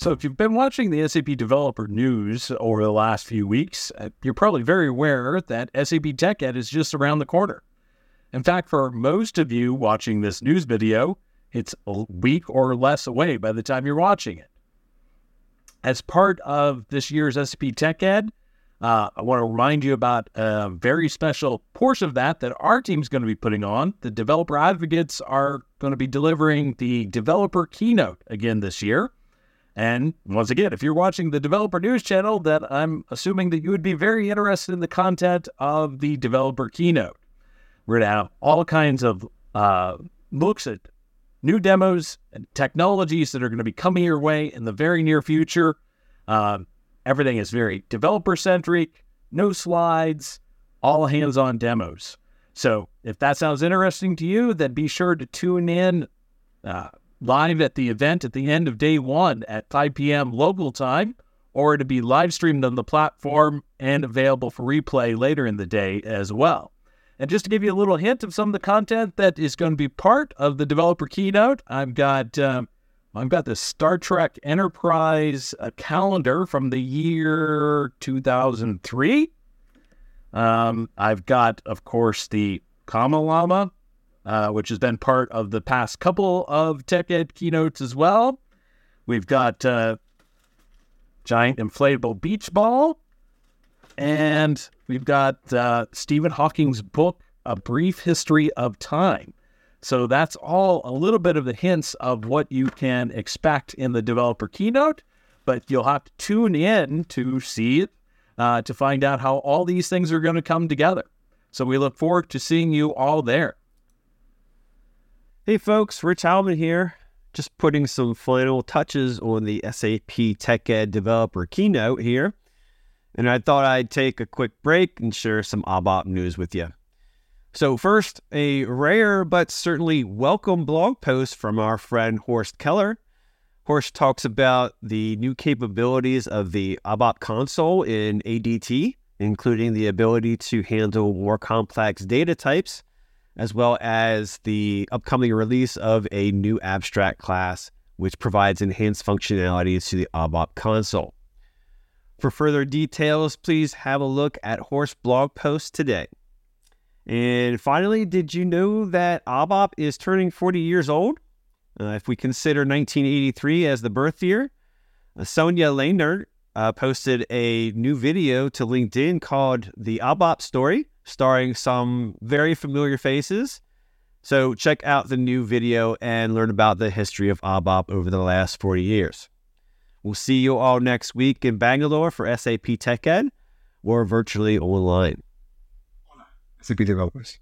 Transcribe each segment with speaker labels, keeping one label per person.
Speaker 1: So, if you've been watching the SAP developer news over the last few weeks, uh, you're probably very aware that SAP TechEd is just around the corner. In fact, for most of you watching this news video, it's a week or less away by the time you're watching it. As part of this year's SAP TechEd, uh, I want to remind you about a very special portion of that that our team's going to be putting on. The developer advocates are going to be delivering the developer keynote again this year. And once again, if you're watching the developer news channel, then I'm assuming that you would be very interested in the content of the developer keynote. We're going to have all kinds of uh, looks at new demos and technologies that are going to be coming your way in the very near future. Uh, everything is very developer centric, no slides, all hands on demos. So if that sounds interesting to you, then be sure to tune in. Uh, live at the event at the end of day one at 5 p.m. local time, or to be live streamed on the platform and available for replay later in the day as well. And just to give you a little hint of some of the content that is going to be part of the developer keynote, I've got um, I've got the Star Trek Enterprise uh, calendar from the year 2003. Um, I've got, of course, the Kama Lama uh, which has been part of the past couple of TechEd keynotes as well. We've got uh, giant inflatable beach ball, and we've got uh, Stephen Hawking's book, A Brief History of Time. So that's all a little bit of the hints of what you can expect in the developer keynote, but you'll have to tune in to see it uh, to find out how all these things are going to come together. So we look forward to seeing you all there.
Speaker 2: Hey folks, Rich Heilman here. Just putting some final touches on the SAP TechEd developer keynote here. And I thought I'd take a quick break and share some ABAP news with you. So, first, a rare but certainly welcome blog post from our friend Horst Keller. Horst talks about the new capabilities of the ABAP console in ADT, including the ability to handle more complex data types as well as the upcoming release of a new abstract class, which provides enhanced functionalities to the ABAP console. For further details, please have a look at Horst blog post today. And finally, did you know that ABAP is turning 40 years old? Uh, if we consider 1983 as the birth year, uh, Sonia Lehner uh, posted a new video to LinkedIn called The ABAP Story starring some very familiar faces. So check out the new video and learn about the history of ABAP over the last 40 years. We'll see you all next week in Bangalore for SAP TechEd or virtually online.
Speaker 3: SAP developers.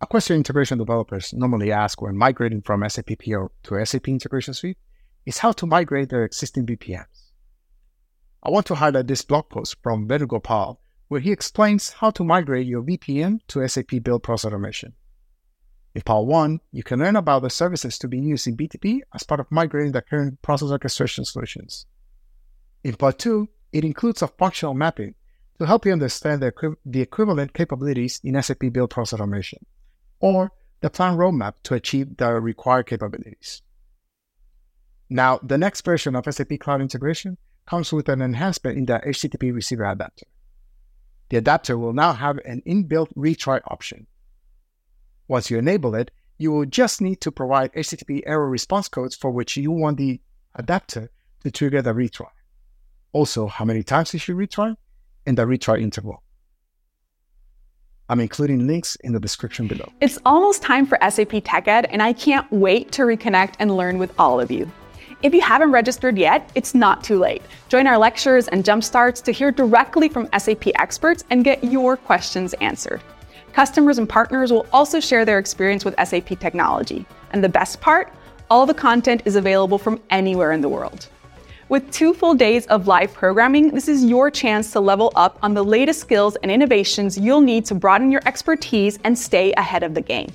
Speaker 3: A question integration developers normally ask when migrating from SAP PO to SAP Integration Suite is how to migrate their existing BPMs. I want to highlight this blog post from Venugopal where he explains how to migrate your BPM to SAP Build Process Automation. In part 1, you can learn about the services to be used in BTP as part of migrating the current process orchestration solutions. In part 2, it includes a functional mapping to help you understand the, equi- the equivalent capabilities in SAP Build Process Automation, or the plan roadmap to achieve the required capabilities. Now, the next version of SAP Cloud Integration comes with an enhancement in the HTTP receiver adapter the adapter will now have an inbuilt retry option. Once you enable it, you will just need to provide HTTP error response codes for which you want the adapter to trigger the retry. Also, how many times you should retry and the retry interval. I'm including links in the description below.
Speaker 4: It's almost time for SAP TechEd, and I can't wait to reconnect and learn with all of you. If you haven't registered yet, it's not too late. Join our lectures and jumpstarts to hear directly from SAP experts and get your questions answered. Customers and partners will also share their experience with SAP technology. And the best part, all the content is available from anywhere in the world. With two full days of live programming, this is your chance to level up on the latest skills and innovations you'll need to broaden your expertise and stay ahead of the game.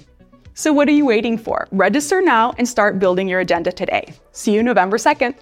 Speaker 4: So, what are you waiting for? Register now and start building your agenda today. See you November 2nd.